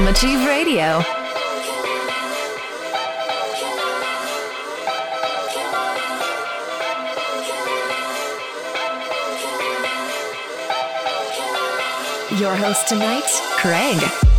Trauma Chief Radio. Your host tonight, Craig.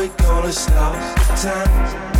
We gonna stop time?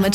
Trauma